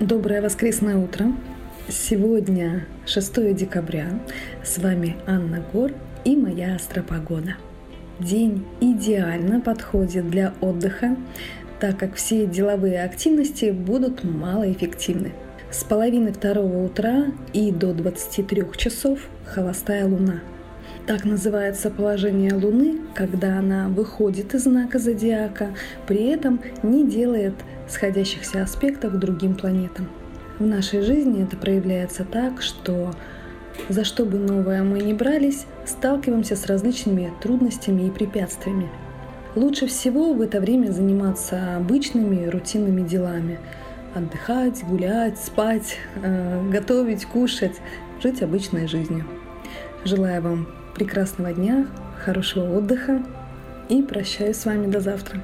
Доброе воскресное утро. Сегодня 6 декабря. С вами Анна Гор и моя астропогода. День идеально подходит для отдыха, так как все деловые активности будут малоэффективны. С половины второго утра и до 23 часов холостая луна. Так называется положение Луны, когда она выходит из знака зодиака, при этом не делает сходящихся аспектов к другим планетам. В нашей жизни это проявляется так, что за что бы новое мы ни брались, сталкиваемся с различными трудностями и препятствиями. Лучше всего в это время заниматься обычными рутинными делами. Отдыхать, гулять, спать, э, готовить, кушать, жить обычной жизнью. Желаю вам прекрасного дня, хорошего отдыха и прощаюсь с вами до завтра.